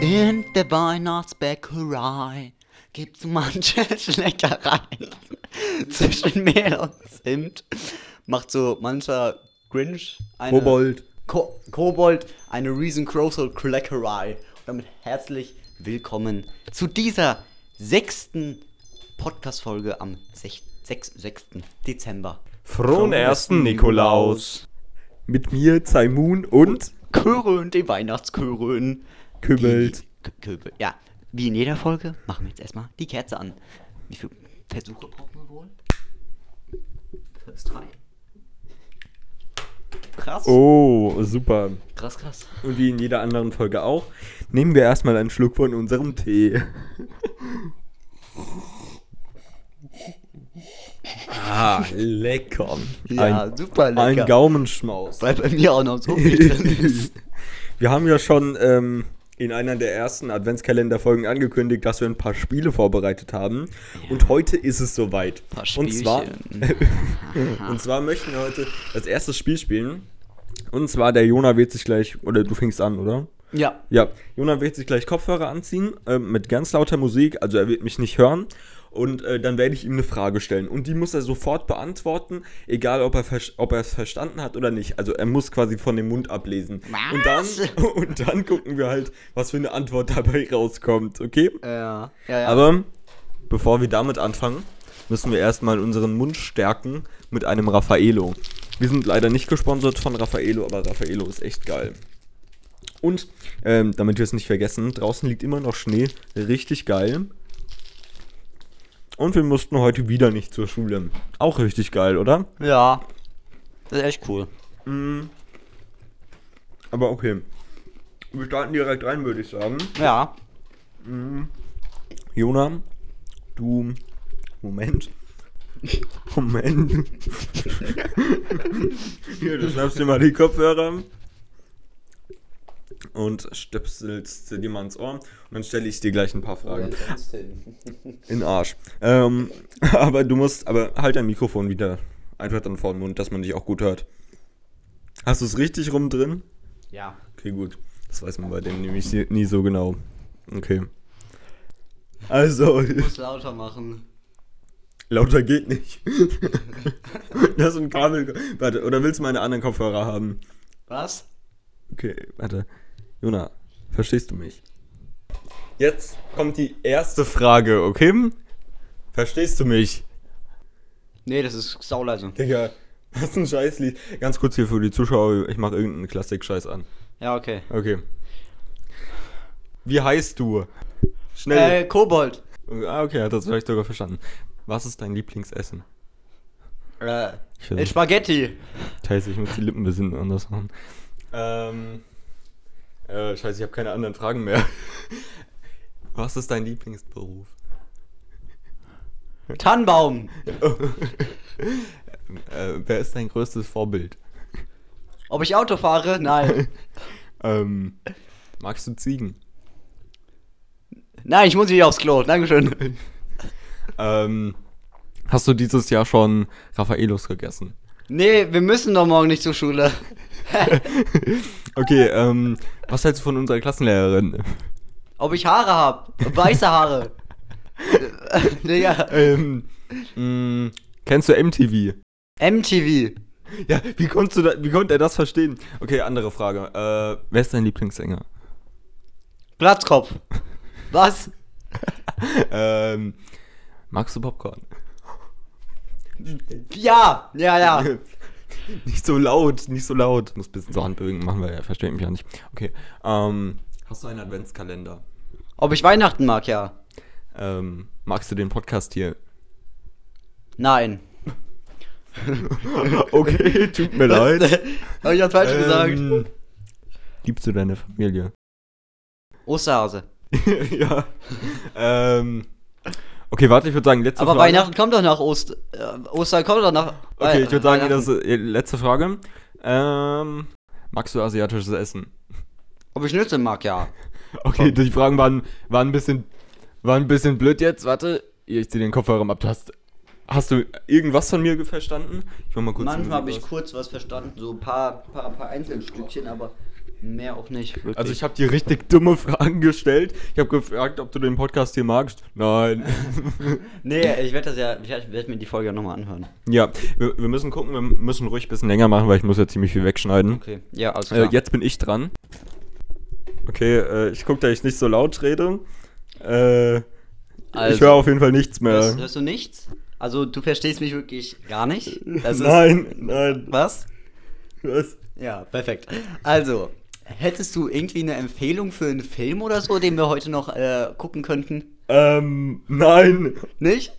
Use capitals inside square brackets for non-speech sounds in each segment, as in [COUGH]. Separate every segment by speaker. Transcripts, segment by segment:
Speaker 1: In der Weihnachtsbäckerei gibt's manche [LAUGHS] Leckereien zwischen Mehl und Zimt. Macht so mancher Grinch eine
Speaker 2: Kobold.
Speaker 1: Ko Kobold eine riesengroße Leckerei. Und damit herzlich willkommen zu dieser sechsten Podcast-Folge am 6. 6. 6. Dezember.
Speaker 2: Frohen ersten Nikolaus. Mit mir, Zaimun und
Speaker 1: Chören, die Weihnachtschören.
Speaker 2: Kübelt.
Speaker 1: Die K- Köbel. Ja, wie in jeder Folge machen wir jetzt erstmal die Kerze an. Wie viele Versuche brauchen wir wohl? First try. Krass.
Speaker 2: Oh, super.
Speaker 1: Krass, krass.
Speaker 2: Und wie in jeder anderen Folge auch, nehmen wir erstmal einen Schluck von unserem Tee. Ah, lecker.
Speaker 1: Ja,
Speaker 2: ein,
Speaker 1: super lecker.
Speaker 2: Ein Gaumenschmaus.
Speaker 1: Weil bei mir auch noch so viel drin [LAUGHS] ist.
Speaker 2: Wir haben ja schon ähm, in einer der ersten Adventskalenderfolgen angekündigt, dass wir ein paar Spiele vorbereitet haben. Und heute ist es soweit.
Speaker 1: Paar
Speaker 2: Und zwar, [LAUGHS] und zwar möchten wir heute das erste Spiel spielen. Und zwar der Jona wird sich gleich, oder du fängst an, oder?
Speaker 1: Ja.
Speaker 2: Ja, Jona wird sich gleich Kopfhörer anziehen ähm, mit ganz lauter Musik, also er wird mich nicht hören. Und äh, dann werde ich ihm eine Frage stellen. Und die muss er sofort beantworten, egal ob er, ob er es verstanden hat oder nicht. Also er muss quasi von dem Mund ablesen. Und dann,
Speaker 1: Was? [LAUGHS]
Speaker 2: und dann gucken wir halt, was für eine Antwort dabei rauskommt, okay?
Speaker 1: Ja. Ja, ja.
Speaker 2: Aber bevor wir damit anfangen, müssen wir erstmal unseren Mund stärken mit einem Raffaello. Wir sind leider nicht gesponsert von Raffaello, aber Raffaello ist echt geil. Und, ähm, damit wir es nicht vergessen, draußen liegt immer noch Schnee. Richtig geil. Und wir mussten heute wieder nicht zur Schule. Auch richtig geil, oder?
Speaker 1: ja. Das ist echt cool.
Speaker 2: Aber okay. Wir starten direkt rein, würde ich sagen.
Speaker 1: Ja.
Speaker 2: Jona, du. Moment. [LAUGHS] Moment. [LAUGHS] Hier, du schnappst dir mal die Kopfhörer und stöpselst dir mal ins Ohr. Und dann stelle ich dir gleich ein paar Fragen. [LAUGHS] In den Arsch. Ähm, [LAUGHS] aber du musst, aber halt dein Mikrofon wieder einfach dann vor den Mund, dass man dich auch gut hört. Hast du es richtig rum drin?
Speaker 1: Ja.
Speaker 2: Okay, gut. Das weiß man bei dem nämlich nie- nie so genau. Okay. Also,
Speaker 1: Ich [LAUGHS] muss lauter machen.
Speaker 2: lauter geht nicht. das ist ein Kabel. Warte, oder willst du meine anderen Kopfhörer haben?
Speaker 1: Was?
Speaker 2: Okay, warte. Jona, verstehst du mich? Jetzt kommt die erste Frage, okay? Verstehst du mich?
Speaker 1: Nee, das ist sauleise.
Speaker 2: Digga, [LAUGHS] das ist ein Scheißlied. Ganz kurz hier für die Zuschauer, ich mache irgendeinen Klassik-Scheiß an.
Speaker 1: Ja, okay.
Speaker 2: Okay. Wie heißt du? Schnell.
Speaker 1: Äh, Kobold.
Speaker 2: Ah, okay, hat das vielleicht sogar verstanden. Was ist dein Lieblingsessen?
Speaker 1: Äh,
Speaker 2: Ich.
Speaker 1: Spaghetti.
Speaker 2: Scheiße, ich muss die Lippen ein bisschen anders machen. Ähm. Äh, scheiße, ich habe keine anderen Fragen mehr. [LAUGHS] Was ist dein Lieblingsberuf?
Speaker 1: Tannenbaum. [LAUGHS]
Speaker 2: Äh, wer ist dein größtes Vorbild?
Speaker 1: Ob ich Auto fahre? Nein. [LAUGHS]
Speaker 2: Ähm, magst du Ziegen?
Speaker 1: Nein, ich muss wieder aufs Klo. Dankeschön.
Speaker 2: Ähm, hast du dieses Jahr schon Raffaelos gegessen?
Speaker 1: Nee, wir müssen doch morgen nicht zur Schule.
Speaker 2: Okay, ähm, was hältst du von unserer Klassenlehrerin?
Speaker 1: Ob ich Haare hab? Weiße Haare. [LAUGHS] Digga.
Speaker 2: Ähm, mh, kennst du MTV?
Speaker 1: MTV.
Speaker 2: Ja, wie konntest du da, wie konnte er das verstehen? Okay, andere Frage. Äh, wer ist dein Lieblingssänger?
Speaker 1: Platzkopf. Was? [LAUGHS]
Speaker 2: ähm, magst du Popcorn?
Speaker 1: Ja, ja, ja. [LAUGHS] [LAUGHS]
Speaker 2: nicht so laut, nicht so laut. Muss ein bisschen so Handbewegen machen, weil er versteht mich ja nicht. Okay. Ähm, hast du einen Adventskalender?
Speaker 1: Ob ich Weihnachten mag, ja.
Speaker 2: Ähm, magst du den Podcast hier?
Speaker 1: Nein. [LAUGHS]
Speaker 2: Okay, tut mir leid. [LAUGHS]
Speaker 1: Hab ich das falsch gesagt?
Speaker 2: Ähm, liebst du deine Familie?
Speaker 1: Osterhase.
Speaker 2: ja. Ähm, okay, warte, ich würde sagen, letzte
Speaker 1: Aber
Speaker 2: Frage.
Speaker 1: Weihnachten kommt doch nach Ost äh, Ostern kommt doch nach.
Speaker 2: Okay, ich würde sagen, das äh, letzte Frage. Ähm, magst du asiatisches Essen?
Speaker 1: Ob ich Schnitzel mag, ja. [LAUGHS]
Speaker 2: Okay, die Fragen waren, waren, ein bisschen, waren ein bisschen blöd jetzt. Warte, ich zieh den Kopfhörer ab. Du hast Hast du irgendwas von mir verstanden? Ich mach mal kurz
Speaker 1: Manchmal habe ich kurz was verstanden, so ein paar, paar, paar Einzelstückchen, aber mehr auch nicht. Wirklich.
Speaker 2: Also ich habe dir richtig dumme Fragen gestellt. Ich habe gefragt, ob du den Podcast hier magst. Nein. [LAUGHS]
Speaker 1: nee, ich werde das ja, ich werde mir die Folge nochmal anhören.
Speaker 2: ja, wir, wir müssen gucken, wir müssen ruhig ein bisschen länger machen, weil ich muss ja ziemlich viel wegschneiden.
Speaker 1: Okay, ja, alles
Speaker 2: Äh, jetzt bin ich dran. Okay, äh, ich gucke, dass ich nicht so laut rede. Äh,
Speaker 1: Also,
Speaker 2: ich höre auf jeden Fall nichts mehr.
Speaker 1: Hörst, hörst du nichts? Also du verstehst mich wirklich gar nicht? Das ist- [LAUGHS]
Speaker 2: nein, nein.
Speaker 1: Was?
Speaker 2: Was?
Speaker 1: Ja, perfekt. Also, hättest du irgendwie eine Empfehlung für einen Film oder so, den wir heute noch äh, gucken könnten?
Speaker 2: Ähm, nein.
Speaker 1: Nicht?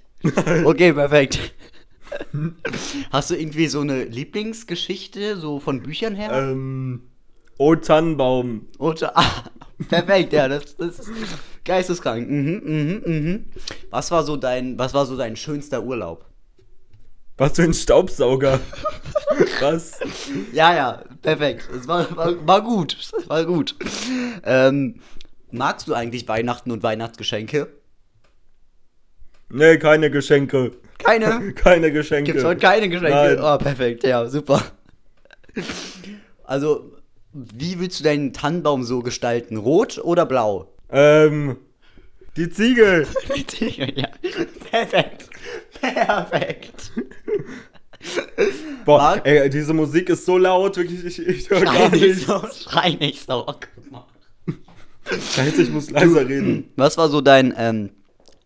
Speaker 1: Okay, perfekt. Hast du irgendwie so eine Lieblingsgeschichte, so von Büchern her?
Speaker 2: Ähm, Oh Tannenbaum.
Speaker 1: Oder, [LAUGHS] ah, perfekt, ja, das, das ist geisteskrank. Mhm, mhm, mhm. Was war so dein, was war so dein schönster Urlaub?
Speaker 2: Was für ein Staubsauger. [LAUGHS] Was?
Speaker 1: Ja, ja, perfekt. Es war, war, war gut, war gut. Ähm, magst du eigentlich Weihnachten und Weihnachtsgeschenke?
Speaker 2: Nee, keine Geschenke.
Speaker 1: Keine? [LAUGHS]
Speaker 2: Keine Geschenke.
Speaker 1: Gibt's heute keine Geschenke?
Speaker 2: Nein.
Speaker 1: Oh, perfekt, ja, super. Also, wie willst du deinen Tannenbaum so gestalten? Rot oder blau?
Speaker 2: Ähm, die Ziege. [LAUGHS]
Speaker 1: ja, perfekt. Perfekt.
Speaker 2: Boah,
Speaker 1: Marc?
Speaker 2: ey, diese Musik ist so laut, wirklich, ich, ich höre gar
Speaker 1: nicht
Speaker 2: nichts.
Speaker 1: so, schrei nicht so. Oh, guck mal.
Speaker 2: Scheiße, ich muss leiser reden.
Speaker 1: Was war so dein ähm,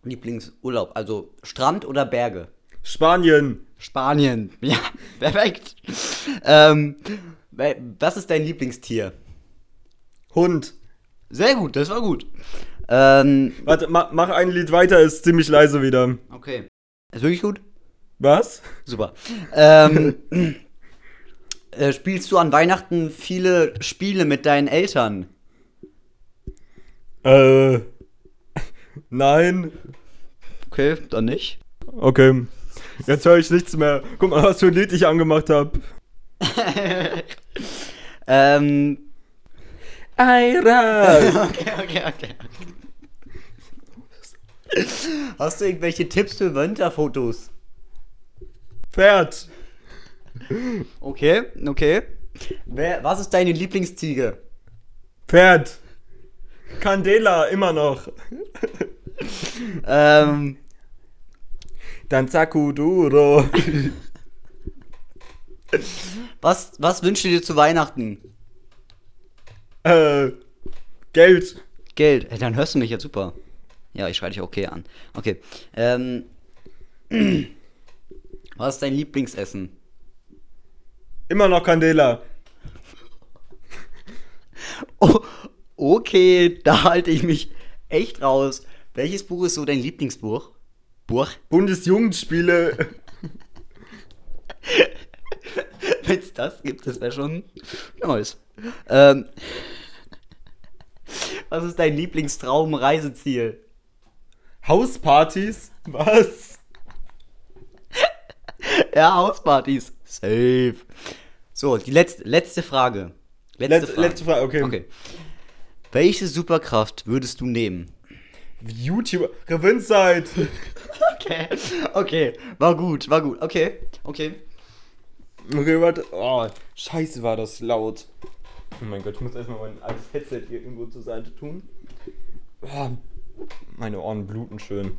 Speaker 1: Lieblingsurlaub? Also Strand oder Berge?
Speaker 2: Spanien.
Speaker 1: Spanien. [LAUGHS] Ja, perfekt. Ähm, wa- was ist dein Lieblingstier?
Speaker 2: Hund.
Speaker 1: Sehr gut, das war gut. Ähm,
Speaker 2: Warte, ma, mach ein Lied weiter, ist ziemlich leise wieder.
Speaker 1: okay. Ist wirklich gut?
Speaker 2: Was?
Speaker 1: Super. Ähm, äh, spielst du an Weihnachten viele Spiele mit deinen Eltern?
Speaker 2: Äh. Nein.
Speaker 1: Okay, dann nicht.
Speaker 2: Okay. Jetzt höre ich nichts mehr. Guck mal, was für ein Lied ich angemacht habe. [LAUGHS]
Speaker 1: Ähm,
Speaker 2: Eira. [LAUGHS]
Speaker 1: okay, okay, okay. Hast du irgendwelche Tipps für Winterfotos?
Speaker 2: Pferd.
Speaker 1: Okay, okay. Wer, was ist deine Lieblingsziege?
Speaker 2: Pferd. Candela, immer noch.
Speaker 1: Ähm,
Speaker 2: Dann Sakuduro.
Speaker 1: was, was wünschst du dir zu Weihnachten?
Speaker 2: äh. Geld.
Speaker 1: Geld. Hey, dann hörst du mich jetzt super. Ja, ich schreibe dich okay an. Okay. Ähm, was ist dein Lieblingsessen?
Speaker 2: Immer noch Candela. [LAUGHS]
Speaker 1: Oh, okay, da halte ich mich echt raus. Welches Buch ist so dein Lieblingsbuch? Buch?
Speaker 2: Bundesjugendspiele. [LAUGHS]
Speaker 1: Wenn es das gibt, das wäre schon Neues. Ähm, [LAUGHS] was ist dein Lieblingstraum-Reiseziel?
Speaker 2: Hauspartys. Was? [LAUGHS]
Speaker 1: Ja, Hauspartys. Safe. So, die letzte, letzte Frage. Letzte,
Speaker 2: Letzte, letzte Frage, okay.
Speaker 1: Okay. Welche Superkraft würdest du nehmen?
Speaker 2: YouTuber. Gewinnzeit. [LAUGHS]
Speaker 1: Okay. Okay, war gut, war gut. Okay, okay.
Speaker 2: Okay, warte. Oh, scheiße, war das laut. Oh mein Gott, ich muss erstmal mein altes Headset hier irgendwo zur Seite tun. Oh, meine Ohren bluten schön.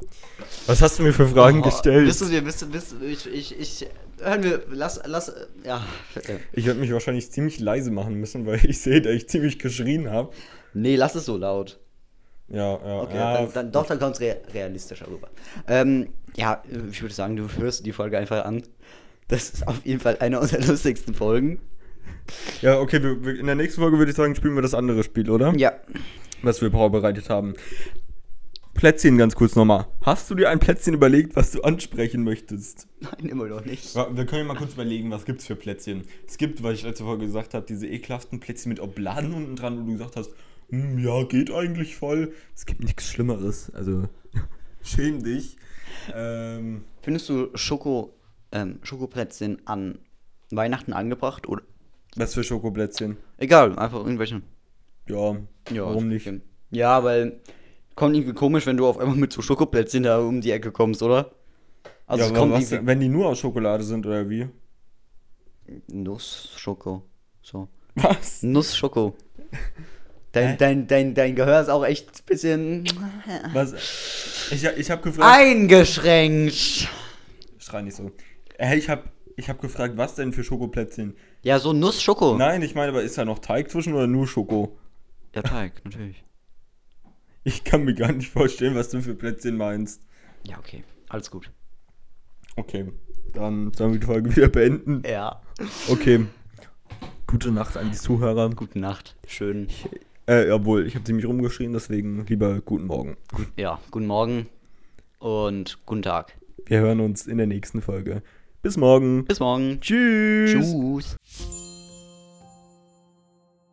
Speaker 2: Was hast du mir für Fragen
Speaker 1: Oh,
Speaker 2: gestellt?
Speaker 1: Bist du dir, bist du, bist du, ich, ich, ich, hören wir, lass, lass, ja.
Speaker 2: Ich werde mich wahrscheinlich ziemlich leise machen müssen, weil ich sehe, dass ich ziemlich geschrien habe.
Speaker 1: Nee, lass es so laut.
Speaker 2: Ja, ja.
Speaker 1: Okay,
Speaker 2: ja.
Speaker 1: dann, dann, doch, dann kommt es rea realistischer rüber. Ähm, ja, ich würde sagen, du hörst die Folge einfach an. Das ist auf jeden Fall eine unserer [LAUGHS] lustigsten Folgen.
Speaker 2: ja, okay, wir, wir, in der nächsten Folge würde ich sagen, spielen wir das andere Spiel, oder?
Speaker 1: Ja.
Speaker 2: Was wir vorbereitet haben. Plätzchen ganz kurz nochmal. Hast du dir ein Plätzchen überlegt, was du ansprechen möchtest?
Speaker 1: Nein, immer noch nicht.
Speaker 2: Ja, Wir können ja mal kurz überlegen, was gibt's für Plätzchen. Es gibt, weil ich letzte Folge gesagt habe, diese ekelhaften Plätzchen mit Obladen unten dran, wo du gesagt hast, hm, ja, geht eigentlich voll. Es gibt nichts Schlimmeres, also [LAUGHS] schäm dich. Ähm,
Speaker 1: Findest du Schoko, ähm, Schokoplätzchen an Weihnachten angebracht? Oder?
Speaker 2: was für Schokoplätzchen?
Speaker 1: Egal, einfach irgendwelche.
Speaker 2: Ja,
Speaker 1: Ja,
Speaker 2: warum nicht?
Speaker 1: Ja, weil kommt irgendwie komisch, wenn du auf einmal mit so Schokoplätzchen da um die Ecke kommst, oder? Also
Speaker 2: ja,
Speaker 1: kommt
Speaker 2: was, wenn die nur aus Schokolade sind oder wie?
Speaker 1: Nuss, Schoko. So.
Speaker 2: Was?
Speaker 1: Nuss, Schoko. Dein, dein, dein, dein Gehör ist auch echt ein bisschen
Speaker 2: Was? Ich, ich habe gefragt.
Speaker 1: eingeschränkt.
Speaker 2: Schrei nicht so. Hey, ich habe ich hab gefragt, was denn für Schokoplätzchen?
Speaker 1: Ja, so Nuss, Schoko.
Speaker 2: Nein, ich meine, aber ist da noch Teig zwischen oder nur Schoko?
Speaker 1: Ja, Teig, natürlich.
Speaker 2: Ich kann mir gar nicht vorstellen, was du für Plätzchen meinst.
Speaker 1: Ja, okay. Alles gut.
Speaker 2: Okay, dann sollen wir die Folge wieder beenden.
Speaker 1: Ja.
Speaker 2: Okay. Gute Nacht an die Zuhörer.
Speaker 1: Gute Nacht. Schön.
Speaker 2: Äh, jawohl, ich habe ziemlich rumgeschrien, deswegen lieber guten Morgen.
Speaker 1: Ja, guten Morgen und guten Tag.
Speaker 2: Wir hören uns in der nächsten Folge. Bis morgen.
Speaker 1: Bis morgen.
Speaker 2: Tschüss.
Speaker 1: Tschüss.